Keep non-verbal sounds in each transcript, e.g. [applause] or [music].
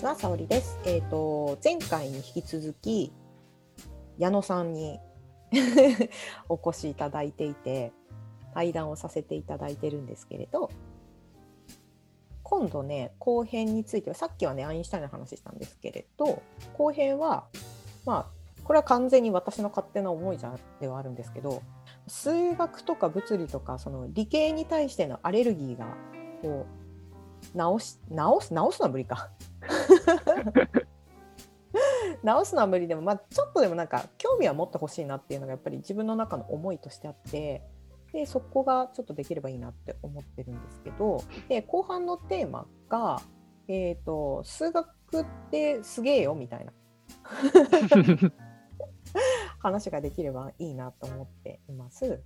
ちは、沙織です。えっ、と前回に引き続き矢野さんに [laughs] お越しいただいていて対談をさせていただいてるんですけれど、今度ね後編についてはさっきはねアインシュタインの話したんですけれど、後編はまあこれは完全に私の勝手な思いじゃではあるんですけど、数学とか物理とかその理系に対してのアレルギーがこう直し直す直すのは無理か直すのは無理でも、まあ、ちょっとでもなんか興味は持ってほしいなっていうのがやっぱり自分の中の思いとしてあってでそこがちょっとできればいいなって思ってるんですけどで後半のテーマが、えーと数学ってすげえよみたいな [laughs] 話ができればいいなと思っています。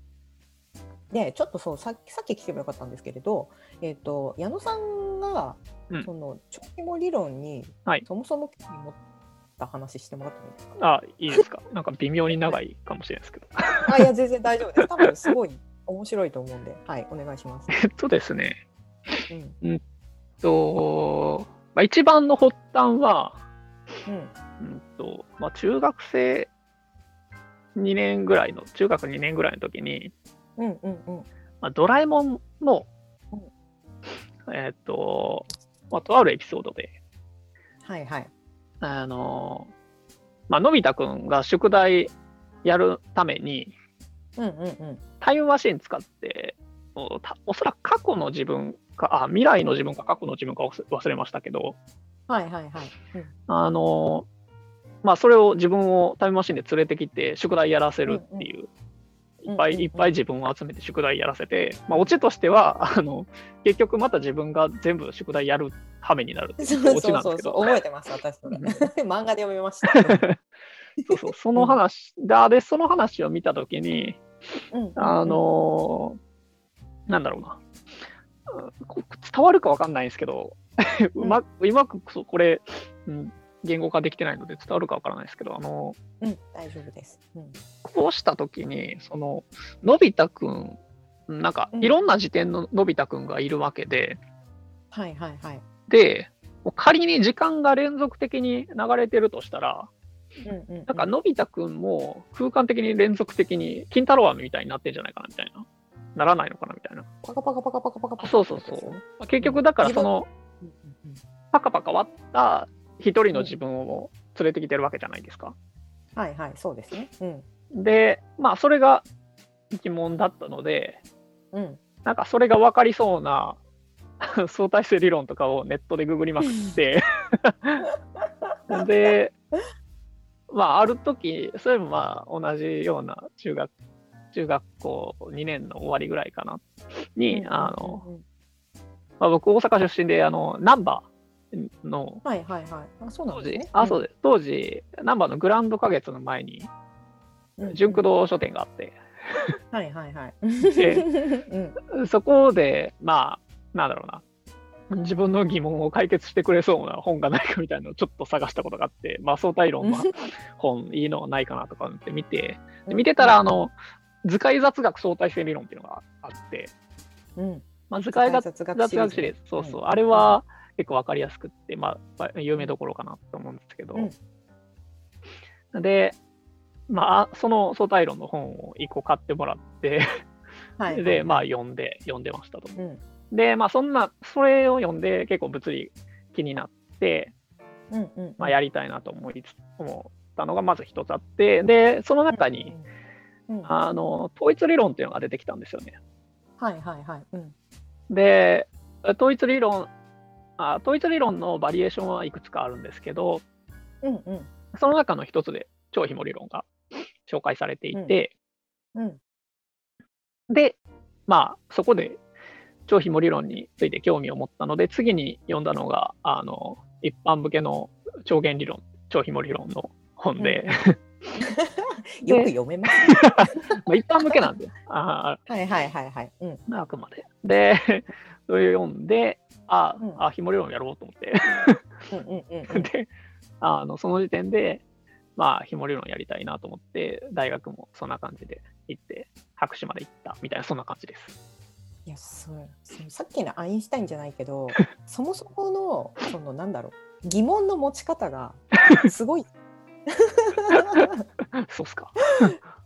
でちょっとそうさっきさっき聞けばよかったんですけれど、えー、と矢野さんが、うんその長期も理論に、はいそもそも興味持った話してもらってもいいですか？あ、いいですか？[laughs] なんか微妙に長いかもしれないですけど。[laughs] あいや全然大丈夫です。多分すごい面白いと思うんで、はいお願いします。[laughs] えっとですね、うんと、まあ、一番の発端は、うんうんとまあ、中学生2年ぐらいの、中学2年ぐらいの時に、うんうんうんまあ、ドラえもんの、えっと、まあ、とあるエピソードで、はいはい。あの、まあのび太くんが宿題やるために、うんうんうんタイムマシン使って、おたおそらく過去の自分か、あ、未来の自分か過去の自分か忘れましたけど、はいはいはい。うんあの、まあ、それを自分をタイムマシンで連れてきて、宿題やらせるっていう、うんいっぱいうんうんうん。いっぱい自分を集めて宿題やらせて、まあ、オチとしては、あの、結局また自分が全部宿題やる羽目になるそううオチそうそうそう。なんですけど、覚えてます私それ [laughs] 漫画で読みました。[laughs] そうそう、その話、だで、その話を見たときに、うん。あのーなんだろうな。伝わるかわかんないんですけど、[laughs] うまうまくそうこれ、うん、言語化できてないので伝わるかわからないですけど、あのうん大丈夫です。うんこうしたときに、その、のび太くん、なんかうんいろんな時点ののび太くんがいるわけで、はいはいはい。で、仮に時間が連続的に流れてるとしたら、うんうんうんなんかのび太くんも空間的に連続的に金太郎飴みたいになってんじゃないかなみたいな。ならないのかなみたいな。パカパカパカパカパカパカそうそうそう。結局だからその、うんうんうんパカパカ割った一人の自分を連れてきてるわけじゃないですか。はいはいそうですね。うん。で、まあそれが疑問だったので、うん。なんかそれが分かりそうな [laughs] 相対性理論とかをネットでググりまくって、で、まあある時、それもまあ同じような中学、中学校2年の終わりぐらいかな、に、うんあの、うんうん。まあ、僕大阪出身で、あの、ナンバーの。はいはいはい。あそうなん当ですあ、そうです。当時、ナンバーのグランド花月の前に、うん純駆動書店があって、はいはいはい。で [laughs] うん。そこで、まあ、なんだろうな、自分の疑問を解決してくれそうな本がないかみたいなのをちょっと探したことがあって、まあ、相対論の本、いいのないかなとかって見て、で見てたら、あの、図解雑学相対性理論っていうのがあって、うん、まあ、図解雑雑学雑学シリーズ、そうそう、うん。あれは結構わかりやすくって、まあ、有名どころかなと思うんですけど、で、まあ、その相対論の本を一個買ってもらって、はい。はいで、まあ、読んで、読んでましたと。うん。で、まあ、そんな、それを読んで結構物理気になって、うんうんまあ、やりたいなと思いつ思ったのがまず一つあって、で、その中に、、うんうん。うん。あの、統一理論っていうのが出てきたんですよね。はいはいはい。うん。で、統一理論、あ統一理論のバリエーションはいくつかあるんですけど、うんうん。その中の一つで超紐理論が紹介されていて、うん。で、まあ、そこで超紐理論について興味を持ったので、次に読んだのが、あの、一般向けの超弦理論、超紐理論の本で、[laughs] [laughs] よく読めます。[laughs] まあ一般向けなんで、あはいはいはいはい。うん。ーあくまで。で、それを読んで、あ、うんあ、紐理論やろうと思って。で、あのその時点で、まあ、紐理論やりたいなと思って、大学もそんな感じで行って、博士まで行ったみたいな、そんな感じです。いやそうそうさっきのアインシュタインじゃないけど [laughs] そもそものそのなんだろう疑問の持ち方が [laughs] すごい [laughs] そうっすか。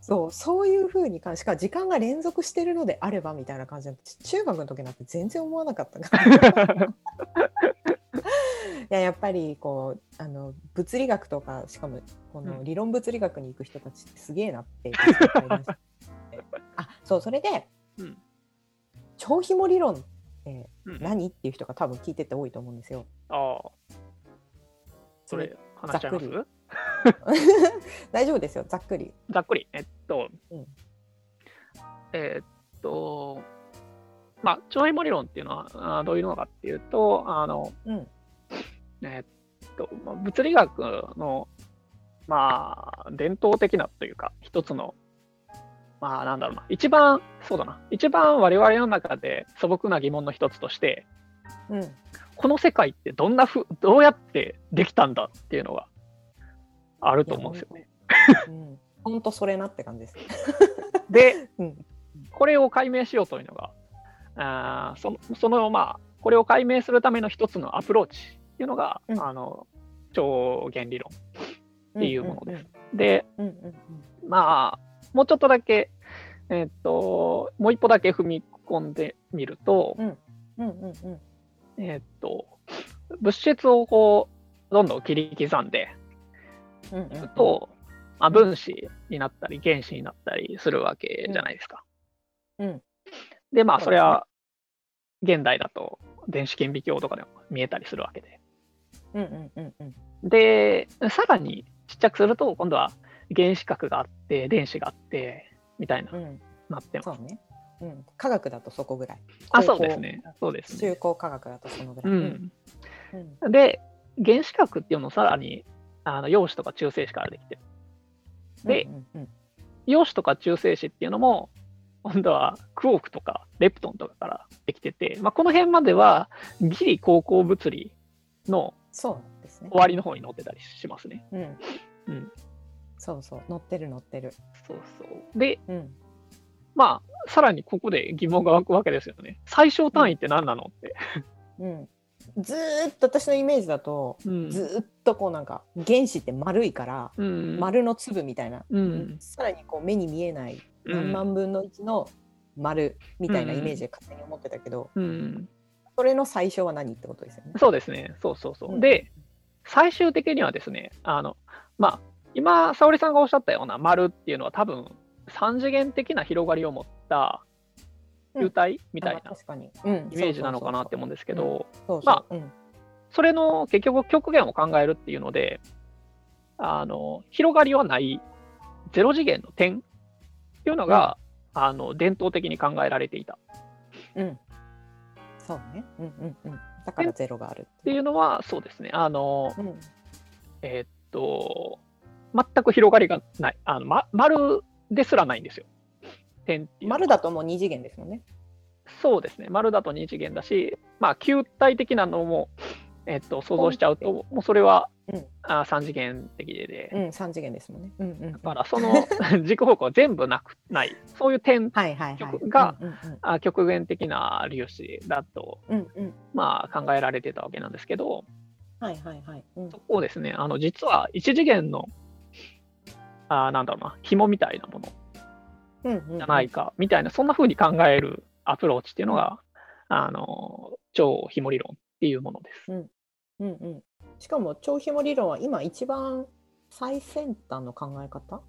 そうそういうふうに関しかも時間が連続してるのであればみたいな感じで中学の時なんて全然思わなかったから [laughs] いややっぱりこうあの物理学とかしかもこの理論物理学に行く人たちってすげえなって分かりましたあそうそれで、うん超ひも理論ってうん何っていう人が多分聞いてて多いと思うんですよ。ああ。それ、話しちゃいます？[laughs] 大丈夫ですよざっくり。ざっくり。えっと、うん。えっと、まあ、超芋理論っていうのはどういうのかっていうと、あの、うん。えっと、まあ物理学の、まあ、伝統的なというか、一つの、まあ、なんだろうな、一番、そうだな、一番我々の中で素朴な疑問の一つとして、うん。この世界ってどんなふ、どうやってできたんだっていうのがあると思うんですよ。ね。うん、ほん。それなって感じです。で、うん。これを解明しようというのが、あそのそのまあ、これを解明するための一つのアプローチっていうのが、うん。あの超弦理論っていうものです。で、うん。うん。うん。まあ、もうちょっとだけ、えっと、もう一歩だけ踏み込ん。でみると、うん。うん。うん。えっと、物質をこう、どん。どん。切り刻ん。でうんうんと、まあ、分子になったり原子になったりするわけじゃないですか。うんで、まあ、それは、現代だと電子顕微鏡とかでも見えたりするわけで。うんうんうんうんで、さらにちっちゃくすると、今度は原子核があって、電子があって、みたいな、うんなってます。そうね。うん、科学だとそこぐらい。あ、そうですね。そうですね。中高科学だとそのぐらい。うん。うんで、原子核っていうのをさらに、あの陽子とか中性子からできてる。で陽子とか中性子っていうのも、今度はクオークとかレプトンとかからできてて、まあ、この辺まではギリ高校物理の。終わりの方に載ってたりしますね。うん。うん。そうそう、乗ってる乗ってる。そうそう。で、うん。まあ、さらにここで疑問が湧くわけですよね。最小単位って何なのって。うん。ずーっと私のイメージだと、うんずーっとこうなんか原子って丸いから、うん。丸の粒みたいな、うん。さらにこう目に見えないうん何万分の1の丸みたいなイメージで勝手に思ってたけど、うん。それの最初は何ってことですよね。そうですね。そうそうそう。うんで、最終的にはですね、あの、まあ、今、沙織さんがおっしゃったような丸っていうのは多分、三次元的な広がりを持った球体みたいなイメージなのかなって思うんですけど、まそううんそれの結局極限を考えるっていうので、あの、広がりはないゼロ次元の点？っていうのが、あの、伝統的に考えられていた。うん。そうね。うんうんうん。だからゼロがあるっていうのは、そうですね。あの、うん。えーっと、全く広がりがない。あの、ま、丸ですらないんですよ。点っていう丸だともう二次元ですもんね。そうですね。丸だと二次元だし、まあ、球体的なのも、えーっと、想像しちゃうと、もうそれは、うんあ三次元的でで、うん、三次元ですもんね。うんうん。だからその [laughs] 軸方向は全部なくない、そういう点、はいはいはい。曲がうんうんあ極限的な粒子だと、うん。うんうん。まあ、考えられてたわけなんですけど、はいはいはい。うんそこをですね、あの実は一次元の、あなんだろうな、紐みたいなもの。じゃないか、みたいな、そんな風に考えるアプローチっていうのが、あの超紐理論っていうものです。うんうん。しかも超紐理論は今一番最先端の考え方？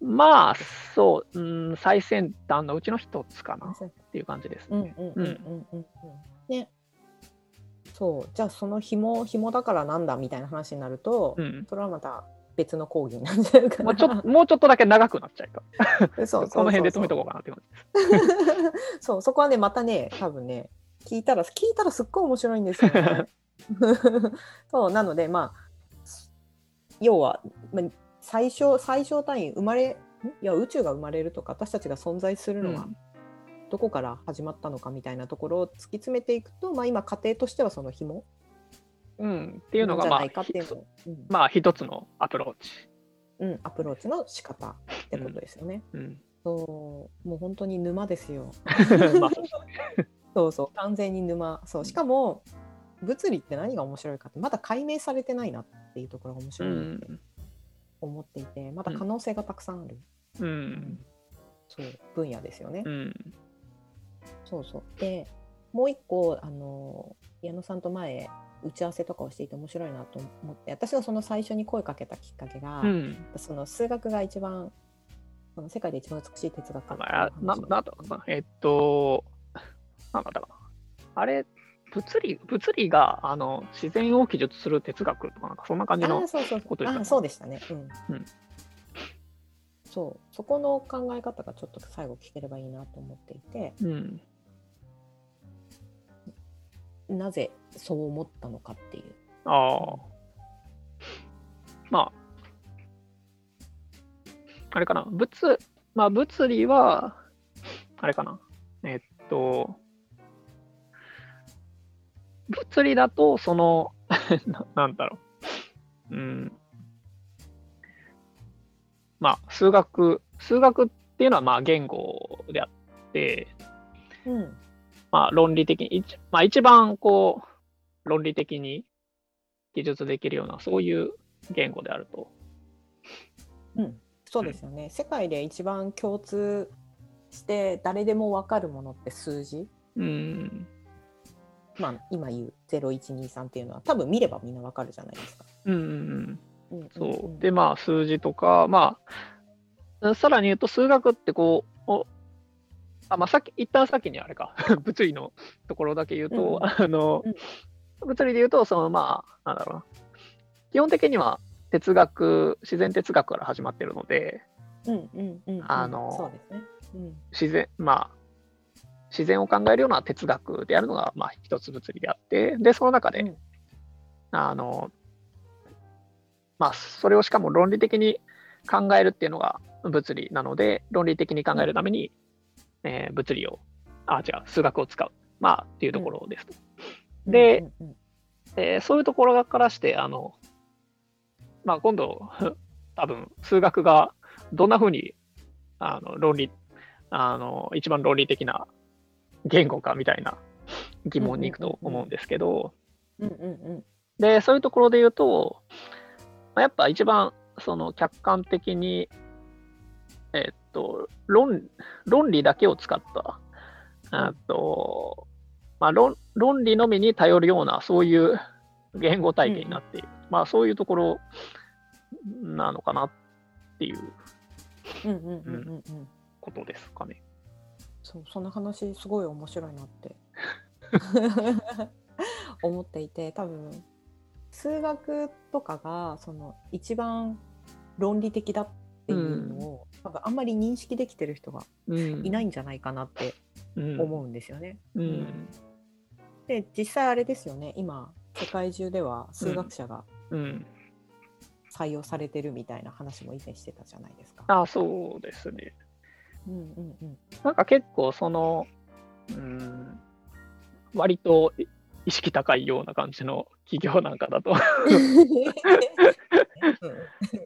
まあ、そう、うん、最先端のうちの一つかなっていう感じです。うんうんうんうんうんうん。ね。そう。じゃあその紐紐だからなんだみたいな話になると、うんそれはまた別の講義になっちゃうから。もうちょっともうちょっとだけ長くなっちゃうから、そうこの辺で止めとこうかなって感じ。[laughs] そう、そこはね、またね、多分ね、聞いたら、聞いたらすっごい面白いんですよね。[laughs] そう、なので、まあ、要は、まあ、最小、最小単位、生まれ、んいや、宇宙が生まれるとか、私たちが存在するのは、どこから始まったのかみたいなところを突き詰めていくと、まあ、今、家庭としてはその紐うん、っていうのが、まあ、うんまあ、一つのアプローチ。うん、アプローチの仕方ってことですよね。うん、そうもう本当に沼ですよ。[laughs] まあ [laughs] そうそう完全に沼そうしかも物理って何が面白いかってまだ解明されてないなっていうところが面う白いなってん。思っていてまだ可能性がたくさんある、うん。そう分野ですよね。うん。そうそうでもう一個あの矢野さんと前打ち合わせとかをしていて面白いなと思って私がその最初に声かけたきっかけが、うん。その数学が一番その世界で一番美しい哲学な、なんだ。えっと、なんだったかな。あれ、物理、物理が、あの、自然を記述する哲学とか、なんかそんな感じのあー。そうそうそうことでしたあーそうでしたね。うん。うんそうそこの考え方がちょっと最後聞ければいいなと思っていてうん。なぜそう思ったのかっていう。ああ。まあ、あれかな。物、まあ、物理は、あれかな。えっと、物理だと、その、[laughs] ななんだろう。うん。まあ、数学、数学っていうのは、まあ、言語であって、うんまあ、論理的に、一まあ、一番こう、論理的に記述できるような、そういう言語であると。うん、そうですよね。世界で一番共通して誰でも分かるものって数字？うん。まあ、今言う0123っていうのは多分見ればみんな分かるじゃないですか。うんうんうん。うんうんそう。で、まあ、数字とか、まあ、さらに言うと、数学ってこう、おあまあ、さっき、一旦先にあれか、[laughs] 物理のところだけ言うと、うん。あの、うん。物理で言うと、その、まあ、なんだろうな。基本的には哲学、自然哲学から始まってるので、うんうんうんうん。あのそうですね。うん。自然、まあ、自然を考えるような哲学であるのが、まあ、一つ物理であって、で、その中で、うん。あの、まあ、それをしかも論理的に考えるっていうのが物理なので、論理的に考えるために、えー物理を、あ、違う、数学を使う。まあ、っていうところですと。でうんうんえーそういうところからして、あの、まあ、今度、[laughs] 多分、数学がどんなふうに、あの、論理、あの、一番論理的な言語かみたいな疑問に行くと思うんですけど、で、そういうところで言うと、まあやっぱ一番、その、客観的に、えっと、論、論理だけを使った、あと、まあ論、論理のみに頼るような、そういう言語体系になっている。まあ、そういうところなのかなっていう。うんうんうんうんうんことですかね。そうその話すごい面白いなって。[laughs] 思っていて多分数学とかがその一番論理的だっていうのを、多分あんまり認識できてる人がうん。いないんじゃないかなってうん思うんですよね。うん。で実際あれですよね今世界中では数学者がうん。採用されてるみたいな話も以前してたじゃないですか。あ、そうですね。うんうんうん、なんか結構その、うん、割とい意識高いような感じの企業なんかだと。うん。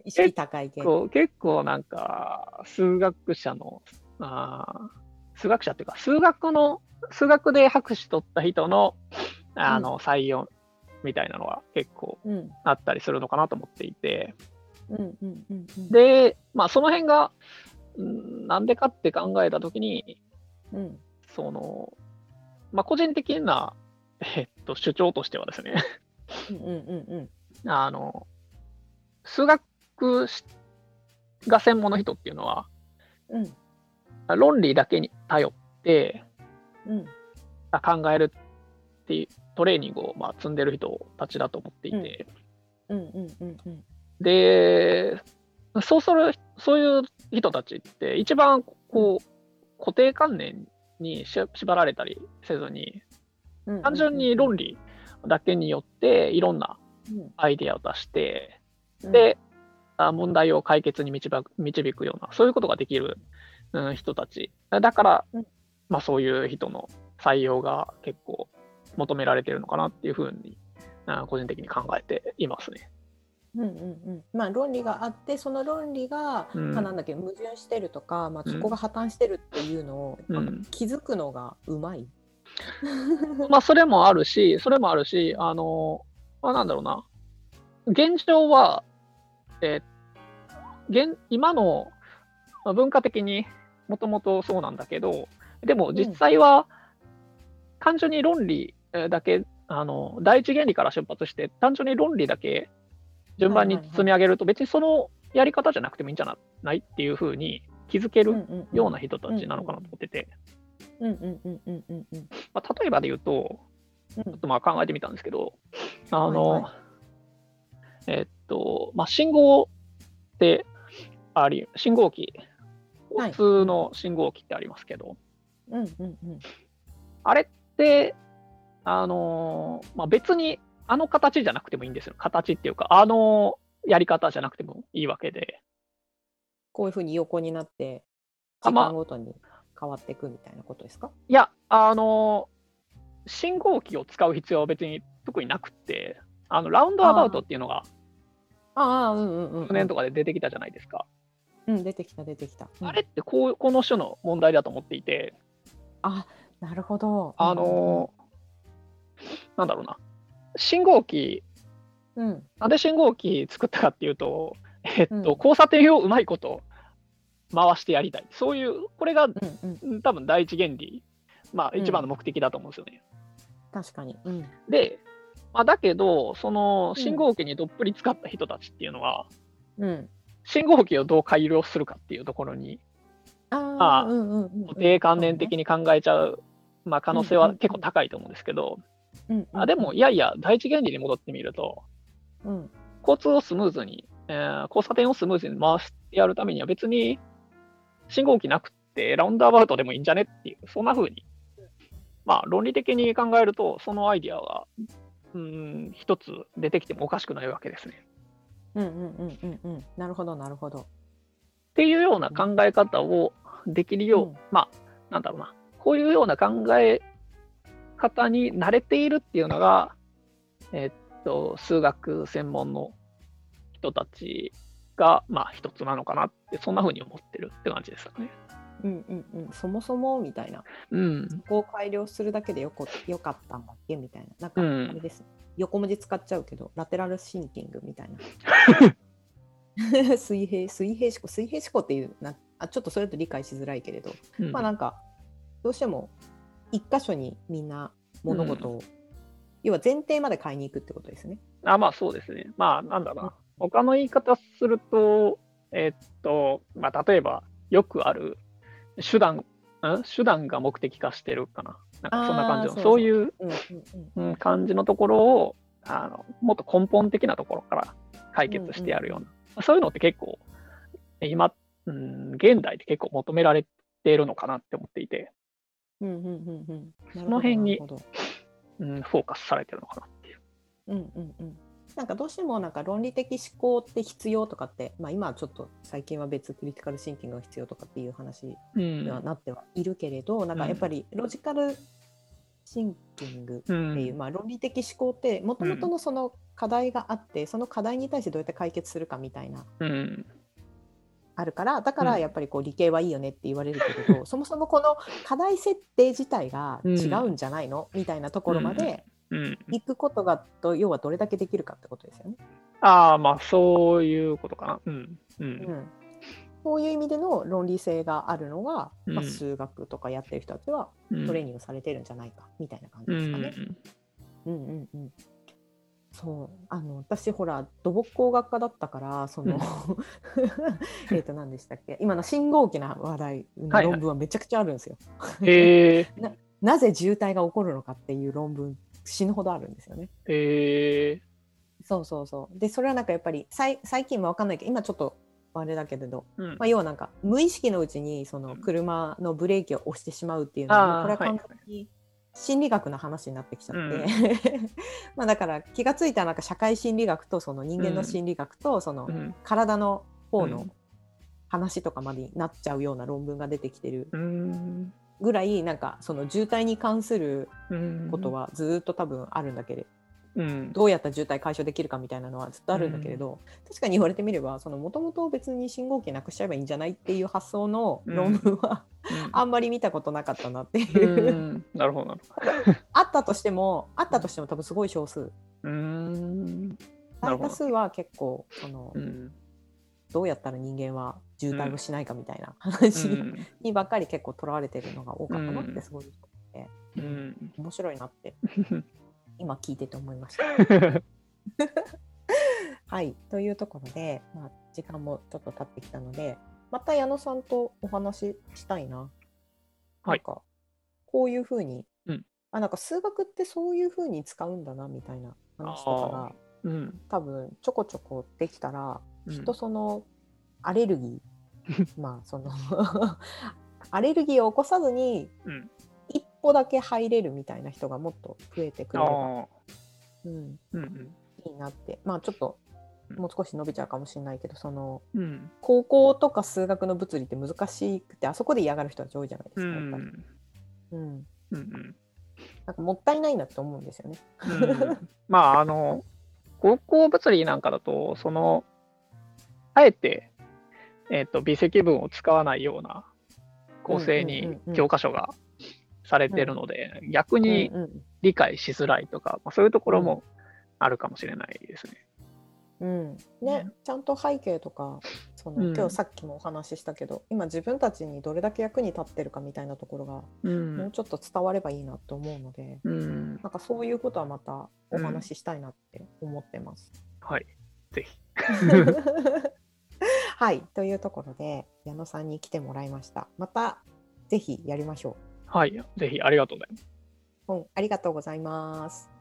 意識高い系。[laughs] 結構なんか数学者のあー数学者っていうか数学の数学で博士取った人のあの採用みたいなのは結構うん。あったりするのかなと思っていて。でまあその辺がうんなんでかって考えた時にうん。そのまあ個人的なえっと主張としてはですね。うんうんあの、数学しが専門の人っていうのは、うん。論理だけに頼ってうん。あ考えるっていうトレーニングをまあ積んでる人たちだと思っていて、で、そうする、そういう人たちって一番こう、固定観念にし縛られたりせずに、うん単純に論理だけによっていろんなうん。アイデアを出して、うん。で、あ問題を解決に導く導くような、そういうことができる、うん、人たち。だから、うん。まあそういう人の採用が結構求められてるのかなっていうふうに、あ個人的に考えていますね。うんうんうん、まあ論理があってその論理が、うん。まあ、なんだっけ矛盾してるとか、まあ、うん。そこが破綻してるっていうのを、うん。気づくのがうまい。まあ、それもあるし、それもあるし、あの、まあ、なんだろうな。現状は、えー現今のまあ文化的にもともとそうなんだけど、でも実際は単純に論理えーだけ、あの第一原理から出発して、単純に論理だけ順番に積み上げると、別にそのやり方じゃなくてもいいんじゃないっていうふうに気づけるような人たちなのかなと思ってて、うんうんうんまあ、例えばで言うと、うん。ちょっとまあ考えてみたんですけど、あの、はいはえっと、まあ、信号ってあり、信号機、はい。普通の信号機ってありますけど、うんうんうん。あれって、あのまあ、別にあの形じゃなくてもいいんですよ。形っていうか、あのやり方じゃなくてもいいわけで。こういうふうに横になって時あまあ間ごとに変わっていくみたいなことですか、いや、あの信号機を使う必要は別に特になくって、あのラウンドアバウトっていうのがああうんうんうん去年とかで出てきたじゃないですか。うん出てきた出てきた、うん。あれってこうこの種の問題だと思っていて、あなるほど。あのなんだろうな、信号機、うんうん。なんで信号機作ったかっていうと、えっと、うん。交差点をうまいこと回してやりたい。そういう、これがうんうん。うん多分第一原理、まあうん。一番の目的だと思うんですよね。確かに。うん。で、まあ、だけど、そのうん。信号機にどっぷり使った人たちっていうのは、うん。信号機をどう改良するかっていうところに、あ固定観念的に考えちゃう、まあ、可能性は結構高いと思うんですけど、うんうんあでも、いやいや、第一原理に戻ってみると、うん。交通をスムーズに、えー交差点をスムーズに回してやるためには別に信号機なくてラウンドアバウトでもいいんじゃねっていう、そんな風に、まあ論理的に考えると、そのアイディアが、うん、一つ出てきてもおかしくないわけですね。うんうんうんうんうん。なるほどなるほど。っていうような考え方をできるよう、うん。まあ、なんだろうな、こういうような考え方に慣れているっていうのが、えっと、数学専門の人たちが、まあ、一つなのかなって、そんな風に思ってるって感じですかね。うんうんうんそもそもみたいなうん。ここを改良するだけでよこよかったんだっけみたいななんかうんあれです、ね横文字使っちゃうけどラテラルシンキングみたいな [laughs] 水平水平思考水平思考っていうなあちょっとそれと理解しづらいけれど、うんまあなんかどうしても一箇所にみんな物事を、要は前提まで買いに行くってことですね。あまあそうですね。まあなんだろうな。他の言い方すると、えっと、まあ例えばよくある手段、ん？手段が目的化してるかな。なんかそんな感じの、そういううんうんうん。感じのところをあのもっと根本的なところから解決してやるような、そういうのって結構今、うん、現代って結構求められているのかなって思っていて、その辺にうん、フォーカスされてるのかなっていう。うんうんうんなんかどうしてもなんか論理的思考って必要とかって、まあ、今はちょっと最近は別クリティカルシンキングが必要とかっていう話うん。にはなってはいるけれど、なんかやっぱりロジカルシンキングってういう、ん。まあ、論理的思考ってもともとのその課題があって、その課題に対してどうやって解決するかみたいな。うん。あるからだからうん。やっぱりこう理系はいいよねって言われるけれど、[laughs] そもそもこの課題設定自体が違うんじゃないの、みたいなところまでうん、行くことがと要はどれだけできるかってことですよね。ああ、まあそういうことかな。うん。う。うんんそういう意味での論理性があるのが、まあ、うん数学とかやってる人たちはうんトレーニングされてるんじゃないかみたいな感じうんですかね。うんうんうんそうあの私ほら土木工学科だったからその、うん [laughs] えっと何でしたっけ今の信号機な話題のはいはい論文はめちゃくちゃあるんですよ。へえ [laughs] なぜ渋滞が起こるのかっていう論文死ぬほどあるんですよね。へえそうそうそう。でそれはなんかやっぱり最最近は分かんないけど今ちょっとあれだけれど、うん。まあ、要はなんか無意識のうちにその車のブレーキを押してしまうっていうのはあーこれは完はい。全に心理学の話になってきちゃって、うん [laughs] まあだから気がついたらなんか社会心理学とその人間の心理学とそのうん体の方のうん。話とかまでになっちゃうような論文が出てきてる。うんぐらいなんかその渋滞に関するうんことはずーっと多分あるんだけれうん。どうやったら渋滞解消できるかみたいなのはずっとあるんだけれど、確かに言われてみればもともと別に信号機なくしちゃえばいいんじゃないっていう発想の論文は、あんまり見たことなかったなっていうう、ん。なるほど、あったとしてもあったとしても多分すごい少数ど。うーん。大多数は結構その、うん。どうやったら人間は渋滞をしないかみたいなう話ん。にばっかり結構とらわれてるのが多かったなっうんてすごいうん。面白いなって [laughs] 今聞いてて思いました。[laughs] はいというところで、まあ、時間もちょっと経ってきたのでまた矢野さんとお話ししたいな。はいなんかこういうふうに、うんあなんか数学ってそういうふうに使うんだなみたいな話とかがうん。多分ちょこちょこできたらうんきっとそのアレルギー [laughs] まあその [laughs] アレルギーを起こさずにうん。一歩だけ入れるみたいな人がもっと増えてくれれば。うん、うんうん。いいなってまあちょっとうんもう少し伸びちゃうかもしれないけどそのうん。高校とか数学の物理って難しくてあそこで嫌がる人たち多いじゃないでうすかやっぱり、ん。うん、うん。なんかもったいないなって思うんですよね。うんまあ、あの、高校物理なんかだと、その、あえて、えっ、と、微積分を使わないような構成うんに教科書がされてるので、逆に理解しづらいとか、まあ、そういうところもあるかもしれないですね。うんね、ちゃんと背景とかその、うん今日さっきもお話ししたけど今自分たちにどれだけ役に立ってるかみたいなところが、う。もうんちょっと伝わればいいなと思うのでうん。なんかそういうことはまたお話ししたいなって思ってます。はい。ぜひ。[laughs] はいというところで矢野さんに来てもらいました。またぜひやりましょはい。ぜひ、ありがとうございます。う。うん、ありがとうございます。